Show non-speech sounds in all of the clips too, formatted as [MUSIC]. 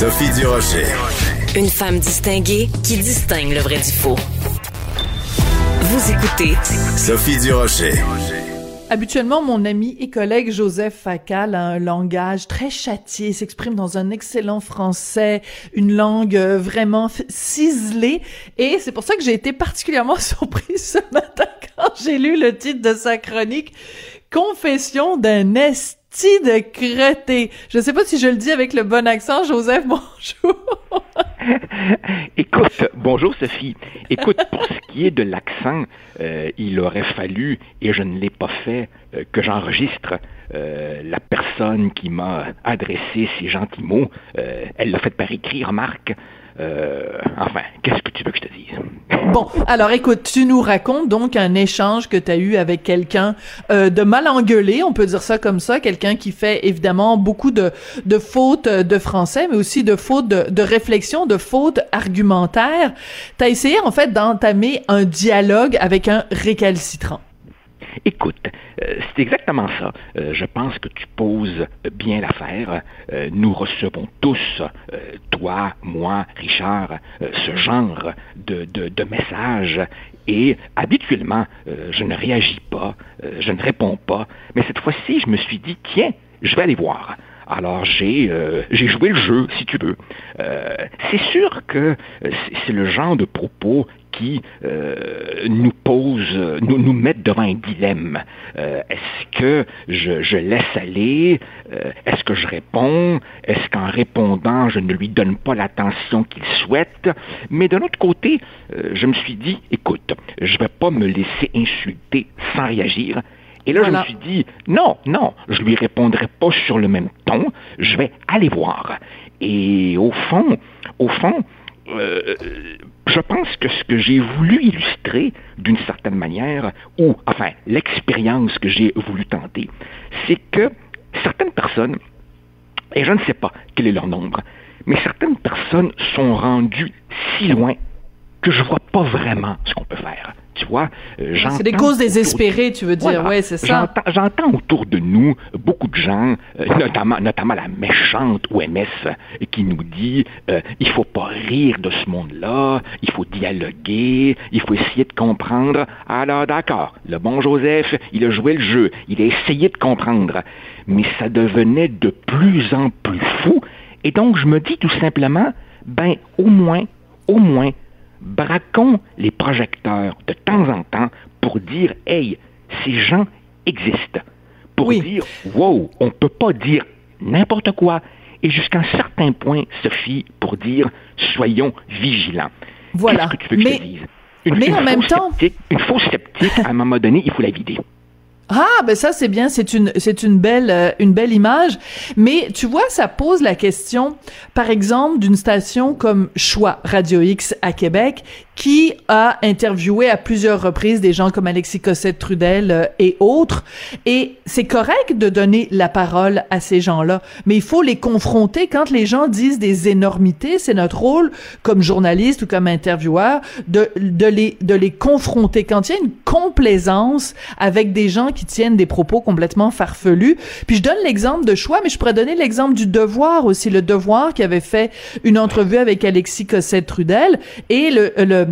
Sophie Durocher. Une femme distinguée qui distingue le vrai du faux. Vous écoutez Sophie Durocher. Habituellement, mon ami et collègue Joseph Facal a un langage très châtié, s'exprime dans un excellent français, une langue euh, vraiment ciselée, et c'est pour ça que j'ai été particulièrement [LAUGHS] surprise ce matin quand j'ai lu le titre de sa chronique Confession d'un est de. Je ne sais pas si je le dis avec le bon accent. Joseph, bonjour. [LAUGHS] Écoute, bonjour Sophie. Écoute, pour ce qui est de l'accent, euh, il aurait fallu, et je ne l'ai pas fait, euh, que j'enregistre euh, la personne qui m'a adressé ces gentils mots. elle l'a fait par écrit, remarque. Euh, enfin, qu'est-ce que tu veux que je te dise? [LAUGHS] Bon, alors écoute, tu nous racontes donc un échange que tu as eu avec quelqu'un euh, de mal engueulé, on peut dire ça comme ça, quelqu'un qui fait évidemment beaucoup de, de fautes de français, mais aussi de fautes de, de réflexion, de fautes argumentaires. Tu as essayé en fait d'entamer un dialogue avec un récalcitrant. Euh, c'est exactement ça. Euh, je pense que tu poses bien l'affaire. Euh, nous recevons tous, toi, moi, Richard, ce genre de, messages et habituellement, je ne réagis pas, je ne réponds pas, mais cette fois-ci, je me suis dit, tiens, je vais aller voir. Alors j'ai j'ai joué le jeu, si tu veux. c'est sûr que c'est le genre de propos qui euh, nous pose, nous, nous mettent devant un dilemme. Euh, est-ce que je, je, laisse aller? Euh, est-ce que je réponds? Est-ce qu'en répondant, je ne lui donne pas l'attention qu'il souhaite? Mais d'un autre côté, je me suis dit, écoute, je ne vais pas me laisser insulter sans réagir. Et là, je me suis dit, non, non, je lui répondrai pas sur le même ton, je vais aller voir. Et au fond, au fond, euh, je pense que ce que j'ai voulu illustrer d'une certaine manière, ou enfin l'expérience que j'ai voulu tenter, c'est que certaines personnes, et je ne sais pas quel est leur nombre, mais certaines personnes sont rendues si loin que je vois pas vraiment ce qu'on peut faire. Tu vois, euh, C'est des causes désespérées, tu veux dire, oui, c'est ça. J'entends autour de nous beaucoup de gens, euh, notamment, notamment la méchante OMS, qui nous dit euh, il faut pas rire de ce monde-là, il faut dialoguer, il faut essayer de comprendre. Alors d'accord, le bon Joseph, il a joué le jeu, il a essayé de comprendre, mais ça devenait de plus en plus fou. Et donc je me dis tout simplement, ben au moins, au moins, braquons les projecteurs de temps en temps pour dire, hey, ces gens existent. Pour dire, wow, on ne peut pas dire n'importe quoi. Et jusqu'à un certain point, Sophie, pour dire, soyons vigilants. Voilà. Qu'est-ce que tu veux que je te dise? Une, mais en même temps. Une fausse sceptique, à un moment donné, il faut la vider. Ah, ben ça c'est bien, c'est une c'est une belle euh, une belle image, mais tu vois ça pose la question par exemple d'une station comme Choix Radio X à Québec qui a interviewé à plusieurs reprises des gens comme Alexis Cossette Trudel euh, et autres. Et c'est correct de donner la parole à ces gens-là, mais il faut les confronter quand les gens disent des énormités. C'est notre rôle comme journaliste ou comme intervieweur de, de, les, de les confronter. Quand il y a une complaisance avec des gens qui tiennent des propos complètement farfelus. Puis je donne l'exemple de choix, mais je pourrais donner l'exemple du devoir aussi. Le devoir qui avait fait une entrevue avec Alexis Cossette Trudel et le, le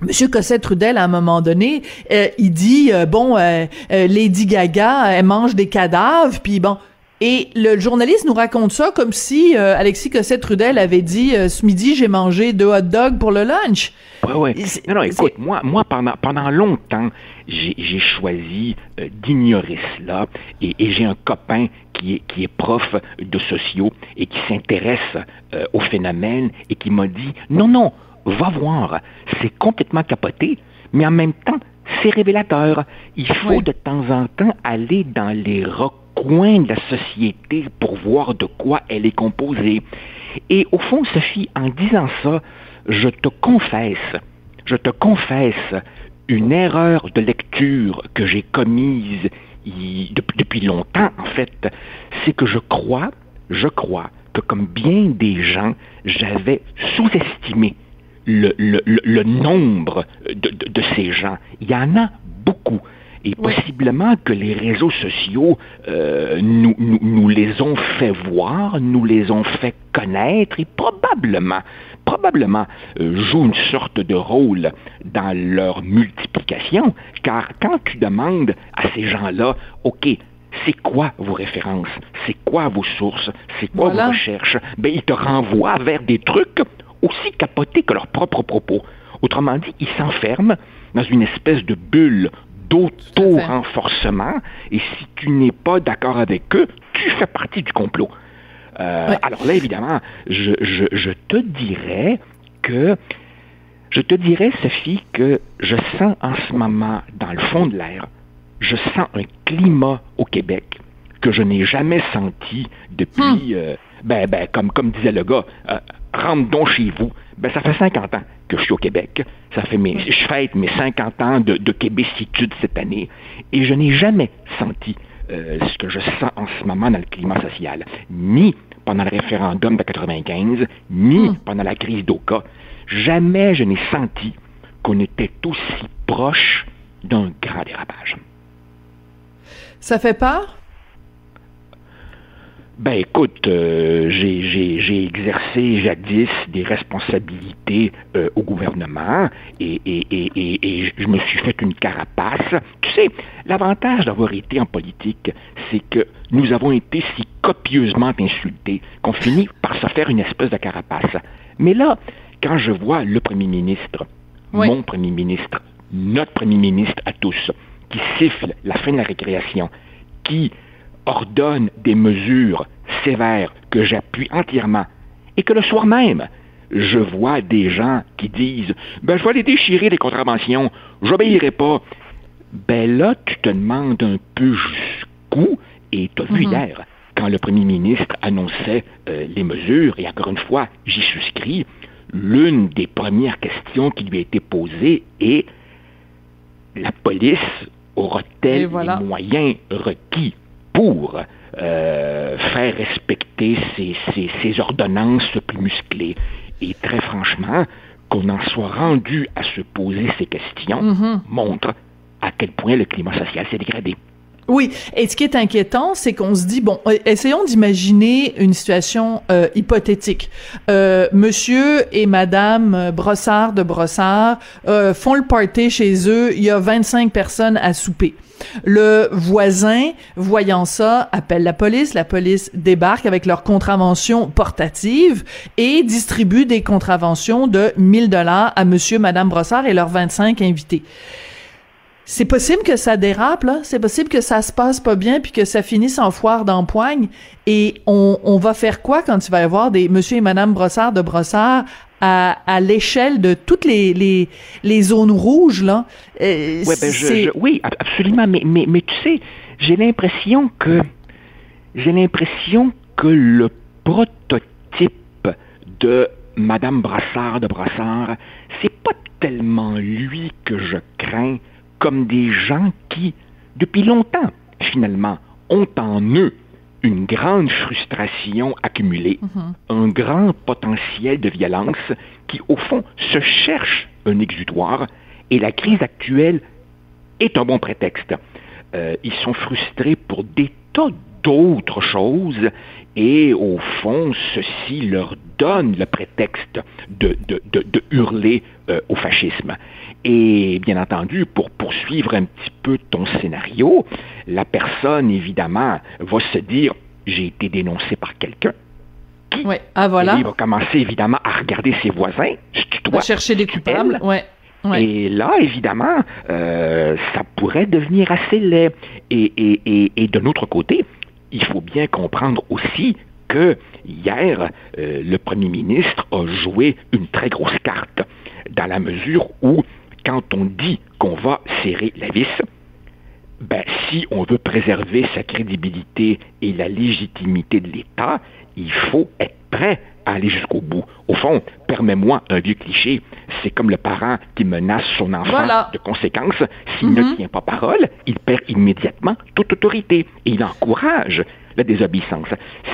Monsieur Cossette Trudel, à un moment donné, euh, il dit euh, bon, euh, Lady Gaga, elle mange des cadavres, puis bon. Et le journaliste nous raconte ça comme si Alexis Cossette Trudel avait dit ce midi j'ai mangé deux hot dogs pour le lunch. Oui, oui. Non, non, écoute, moi, moi pendant, pendant longtemps, j'ai choisi d'ignorer cela et, et j'ai un copain qui est, qui est prof de sociaux et qui s'intéresse au phénomène et qui m'a dit non, non, va voir. C'est complètement capoté, mais en même temps, c'est révélateur. Il faut de temps en temps aller dans les recoins de la société pour voir de quoi elle est composée. Et au fond, Sophie, en disant ça, je te confesse, je te confesse une erreur de lecture que j'ai commise depuis, longtemps, en fait, c'est que je crois, je crois que comme bien des gens, j'avais sous-estimé le, nombre de, ces gens. Il y en a beaucoup. Et possiblement que les réseaux sociaux euh, nous, nous, les ont fait voir, nous les ont fait connaître et probablement, probablement euh, jouent une sorte de rôle dans leur multiplication. Car quand tu demandes à ces gens-là, OK, c'est quoi vos références, c'est quoi vos sources, c'est quoi vos recherches, ben, ils te renvoient vers des trucs aussi capotés que leurs propres propos. Autrement dit, ils s'enferment dans une espèce de bulle d'auto-renforcement, et si tu n'es pas d'accord avec eux, tu fais partie du complot. Euh, alors là, évidemment, je, je, te dirais que je te dirais, Sophie, que je sens en ce moment, dans le fond de l'air, je sens un climat au Québec que je n'ai jamais senti depuis, hmm. euh, ben, ben, comme, comme disait le gars, euh, rentre donc chez vous. Ben, ça fait 50 ans que je suis au Québec. Ça fait mes, je fête mes 50 ans de, de québécitude cette année. Et je n'ai jamais senti euh, ce que je sens en ce moment dans le climat social, ni pendant le référendum de 95, ni hmm. pendant la crise d'Oka. Jamais je n'ai senti qu'on était aussi proche d'un grand dérapage. Ça fait peur? Ben écoute, euh, j'ai exercé jadis des responsabilités euh, au gouvernement et, et, et, et, je me suis fait une carapace. Tu sais, l'avantage d'avoir été en politique, c'est que nous avons été si copieusement insultés qu'on finit par se faire une espèce de carapace. Mais là, quand je vois le premier ministre, mon premier ministre, notre premier ministre à tous, qui siffle la fin de la récréation, qui ordonne des mesures sévères que j'appuie entièrement, et que le soir même, je vois des gens qui disent Ben, je vais aller déchirer les contraventions, j'obéirai pas. Ben là, tu te demandes un peu jusqu'où, et tu as vu mhm. hier, quand le premier ministre annonçait euh, les mesures, et encore une fois, j'y souscris, l'une des premières questions qui lui a été posée est la police aura-t-elle les moyens requis pour euh, faire respecter ces, ordonnances plus musclées. Et très franchement, qu'on en soit rendu à se poser ces questions mm-hmm. montre à quel point le climat social s'est dégradé. Oui, et ce qui est inquiétant, c'est qu'on se dit bon, euh, essayons d'imaginer une situation euh, hypothétique. Euh, monsieur et Madame Brossard de Brossard font le party chez eux. Il y a 25 personnes à souper. Le voisin, voyant ça, appelle la police. La police débarque avec leur contravention portative et distribue des contraventions de 1000 dollars à monsieur, madame Brossard et leurs 25 invités c'est possible que ça dérape, là. C'est possible que ça se passe pas bien puis que ça finisse en foire d'empoigne. Et on, va faire quoi quand il va y avoir des monsieur et madame Brossard de Brossard à, à l'échelle de toutes les, les, les zones rouges, là? Euh, ben, oui, absolument. Mais, mais, mais tu sais, j'ai l'impression que, j'ai l'impression que le prototype de madame Brossard de Brossard, c'est pas tellement lui que je crains comme des gens qui, depuis longtemps, finalement, ont en eux une grande frustration accumulée, mhm. un grand potentiel de violence qui, au fond, se cherche un exutoire et la crise actuelle est un bon prétexte. Euh, ils sont frustrés pour des tas d'autres choses et au fond, ceci leur donne le prétexte de, hurler euh, au fascisme. Et bien entendu, pour poursuivre un petit peu ton scénario, la personne, évidemment, va se dire, j'ai été dénoncé par quelqu'un. Oui, ah voilà. il va commencer évidemment à regarder ses voisins, À chercher des coupables, ouais. Et là, évidemment, euh, ça pourrait devenir assez laid. Et, et, et, de notre côté, il faut bien comprendre aussi que hier, euh, le premier ministre a joué une très grosse carte, dans la mesure où quand on dit qu'on va serrer la vis, ben, si on veut préserver sa crédibilité et la légitimité de l'État, il faut être prêt à aller jusqu'au bout. Au fond, permets-moi un vieux cliché, c'est comme le parent qui menace son enfant Voilà. de conséquences. S'il ne tient pas parole, il perd immédiatement toute autorité et il encourage la désobéissance.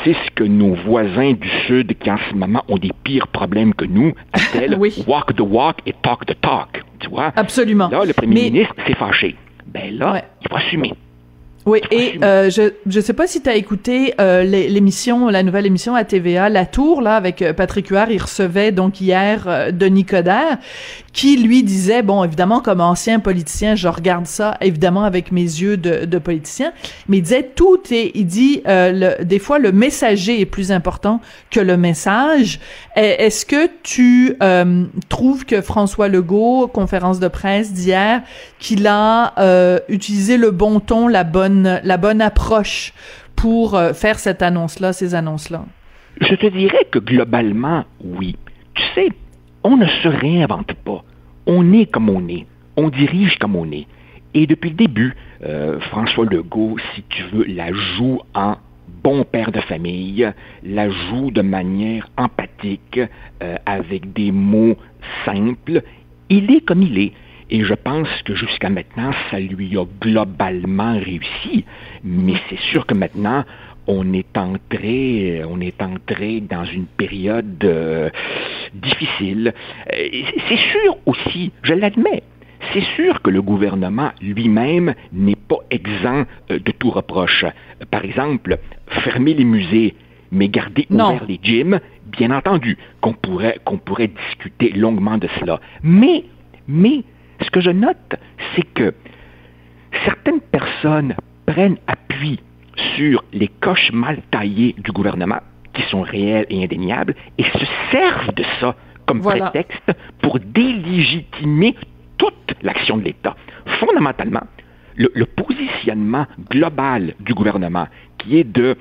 C'est ce que nos voisins du Sud, qui en ce moment ont des pires problèmes que nous, appellent [LAUGHS] Oui. walk the walk et talk the talk. Tu vois? Absolument. Là, le premier Mais- ministre s'est fâché. Ben là, Ouais. il faut assumer. Oui, et euh, je je sais pas si tu as écouté euh, l'é- l'émission, la nouvelle émission à TVA, La Tour, là, avec euh, Patrick Huard, il recevait donc hier euh, Denis Coderre, qui lui disait, bon, évidemment, comme ancien politicien, je regarde ça, évidemment, avec mes yeux de, de politicien, mais il disait, tout est, il dit, euh, le, des fois, le messager est plus important que le message. Est-ce que tu euh, trouves que François Legault, conférence de presse d'hier, qu'il a euh, utilisé le bon ton, la bonne, la bonne approche pour euh, faire cette annonce-là, ces annonces-là? Je te dirais que globalement, oui. Tu sais, on ne se réinvente pas. On est comme on est. On dirige comme on est. Et depuis le début, euh, François Legault, si tu veux, la joue en bon père de famille, la joue de manière empathique, euh, avec des mots simples. Il est comme il est. Et je pense que jusqu'à maintenant, ça lui a globalement réussi. Mais c'est sûr que maintenant, on est entré, on est entré dans une période euh, difficile. Euh, C'est sûr aussi, je l'admets, c'est sûr que le gouvernement lui-même n'est pas exempt euh, de tout reproche. Par exemple, fermer les musées, mais garder Non. ouverts les gyms, bien entendu qu'on pourrait, qu'on pourrait discuter longuement de cela. Mais, mais, ce que je note, c'est que certaines personnes prennent appui sur les coches mal taillées du gouvernement, qui sont réelles et indéniables, et se servent de ça comme Voilà. prétexte pour délégitimer toute l'action de l'État. Fondamentalement, le, le positionnement global du gouvernement, qui est de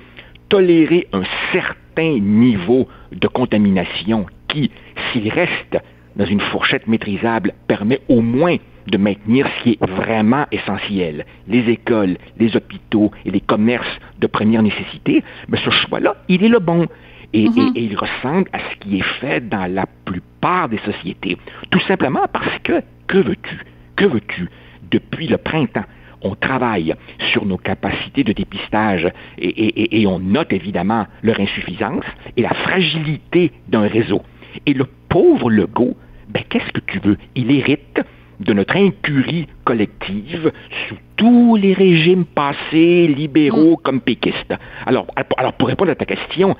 tolérer un certain niveau de contamination qui, s'il reste dans une fourchette maîtrisable, permet au moins de maintenir ce qui est vraiment essentiel, les écoles, les hôpitaux et les commerces de première nécessité, mais ce choix-là, il est le bon. Et, et- et il ressemble à ce qui est fait dans la plupart des sociétés. Tout simplement parce que, que veux-tu? Que veux-tu? Depuis le printemps, on travaille sur nos capacités de dépistage et- et on note évidemment leur insuffisance et la fragilité d'un réseau. Et le pauvre Legault, ben, qu'est-ce que tu veux? Il hérite de notre incurie collective sous tous les régimes passés, libéraux comme péquistes. Alors, alors, pour répondre à ta question,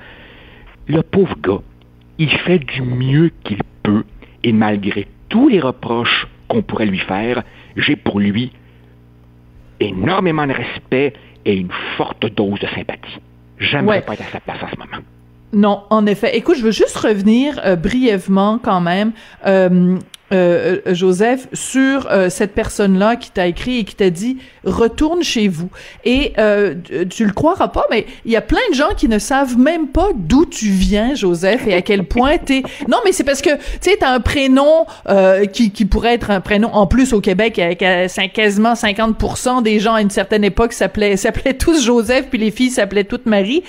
le pauvre gars, il fait du mieux qu'il peut et malgré tous les reproches qu'on pourrait lui faire, j'ai pour lui énormément de respect et une forte dose de sympathie. J'aimerais Ouais. pas être à sa place en ce moment. Non, en effet. Écoute, je veux juste revenir euh, brièvement quand même, euh, euh, euh, Joseph, sur euh, cette personne-là qui t'a écrit et qui t'a dit retourne chez vous. Et euh, tu- le croiras pas, mais il y a plein de gens qui ne savent même pas d'où tu viens, Joseph, et à quel point t'es. [LAUGHS] Non, mais c'est parce que tu sais, t'as un prénom euh, qui, qui pourrait être un prénom en plus au Québec, avec quasiment 50% des gens à une certaine époque s'appelaient [LAUGHS] s'appelaient tous Joseph, puis les filles s'appelaient toutes Marie.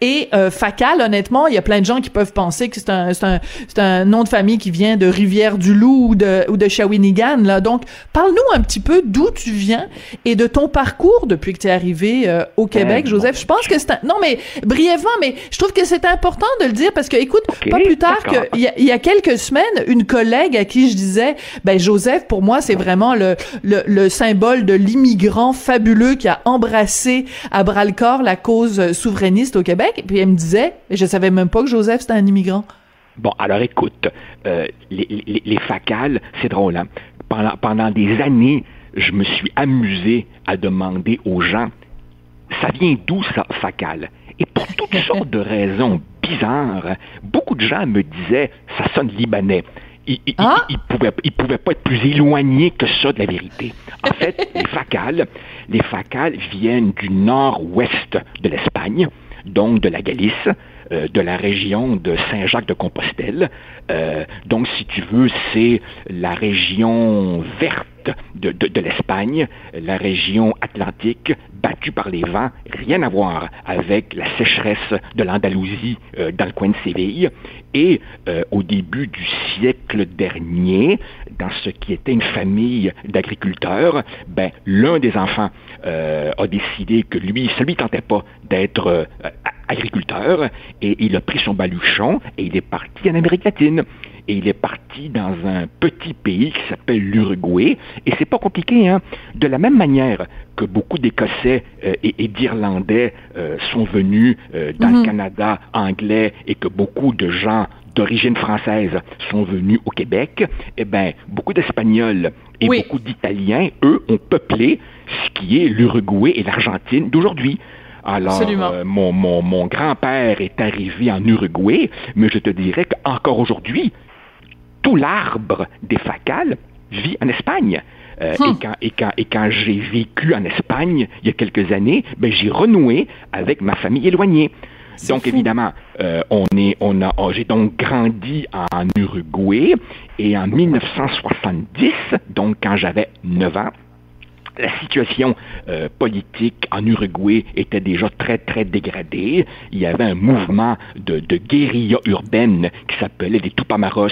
Et Facal, honnêtement, il y a plein de gens qui peuvent penser que c'est un, c'est un, c'est un nom de famille qui vient de Rivière-du-Loup ou de, ou de Shawinigan. Là. Donc, parle-nous un petit peu d'où tu viens et de ton parcours depuis que tu es arrivé euh, au Québec, Eh, Joseph. bon. Je pense que c'est un... Non, mais brièvement, mais je trouve que c'est important de le dire parce que, écoute, pas plus tard d'accord. que il y, y a quelques semaines, une collègue à qui je disais, ben Joseph, pour moi, c'est vraiment le, le, le symbole de l'immigrant fabuleux qui a embrassé à bras le corps la cause souverainiste au Québec. Et puis elle me disait, je savais même pas que Joseph c'était un immigrant. Bon, alors écoute, euh, les, les, les facales, c'est drôle, hein? Pendant, pendant des années, je me suis amusé à demander aux gens, ça vient d'où ça, facal? Et pour [LAUGHS] toutes sortes de raisons bizarres, beaucoup de gens me disaient, ça sonne libanais. Ils, Ah? pouvaient, ils pouvaient pas être plus éloignés que ça de la vérité. En fait, les facales, les facales viennent du nord-ouest de l'Espagne, donc de la Galice, de la région de Saint-Jacques-de-Compostelle. donc, si tu veux, c'est la région verte de, de, l'Espagne, la région atlantique battue par les vents, rien à voir avec la sécheresse de l'Andalousie dans le coin de Séville. Et au début du siècle dernier, dans ce qui était une famille d'agriculteurs, ben, l'un des enfants euh, a décidé que lui, ça lui tentait pas d'être euh, agriculteur, et il a pris son baluchon et il est parti en Amérique latine et il est parti dans un petit pays qui s'appelle l'Uruguay. Et c'est pas compliqué, hein. De la même manière que beaucoup d'Écossais euh, et, d'Irlandais sont venus dans le mhm. Canada anglais et que beaucoup de gens d'origine française sont venus au Québec, eh bien, beaucoup d'Espagnols et beaucoup d'Italiens, eux, ont peuplé ce qui est l'Uruguay et l'Argentine d'aujourd'hui. Alors, euh, mon, mon, mon grand-père est arrivé en Uruguay, mais je te dirais qu'encore aujourd'hui, tout l'arbre des facales vit en Espagne. Euh, et, hum. quand, et, quand, et quand j'ai vécu en Espagne il y a quelques années, ben, j'ai renoué avec ma famille éloignée. Donc évidemment, euh, on est, on a, oh, j'ai donc grandi en Uruguay et en 1970, donc quand j'avais 9 ans, la situation euh, politique en Uruguay était déjà très, très dégradée. Il y avait un mouvement de, de guérilla urbaine qui s'appelait les Tupamaros,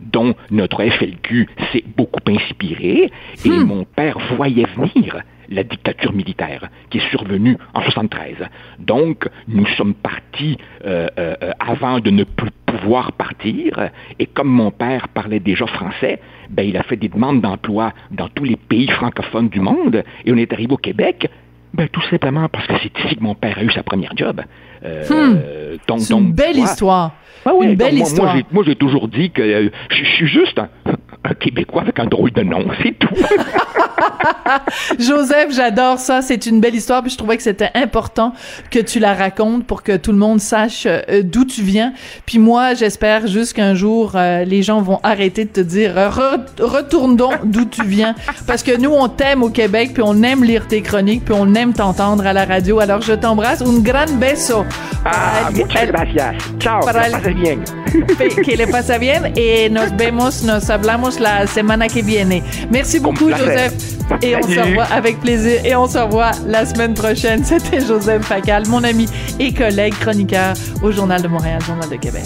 dont notre FLQ s'est beaucoup inspiré. Et hmm. mon père voyait venir la dictature militaire qui est survenue en 73. Donc, nous sommes partis euh, euh, avant de ne plus pouvoir partir, et comme mon père parlait déjà français, ben, il a fait des demandes d'emploi dans tous les pays francophones du monde, et on est arrivé au Québec, ben, tout simplement parce que c'est ici que mon père a eu sa première job. Euh, hmm. c'est une belle histoire. une belle histoire. Moi, j'ai toujours dit que je suis juste un Québécois avec un drôle de nom, c'est tout. [LAUGHS] Joseph, j'adore ça. C'est une belle histoire. Puis je trouvais que c'était important que tu la racontes pour que tout le monde sache euh, d'où tu viens. Puis moi, j'espère juste qu'un jour, euh, les gens vont arrêter de te dire retourne donc d'où tu viens. Parce que nous, on t'aime au Québec, puis on aime lire tes chroniques, puis on aime t'entendre à la radio. Alors je t'embrasse. Un gran beso. Ah, muchas gracias. Ciao. Para que le bien. que le pasa bien. Et nos vemos, nos hablamos la semana que viene. Merci beaucoup, Joseph. Et on se revoit avec plaisir. Et on se revoit la semaine prochaine. [LAUGHS] C'était Joseph Facal, mon ami et collègue chroniqueur au Journal de Montréal, Journal de Québec.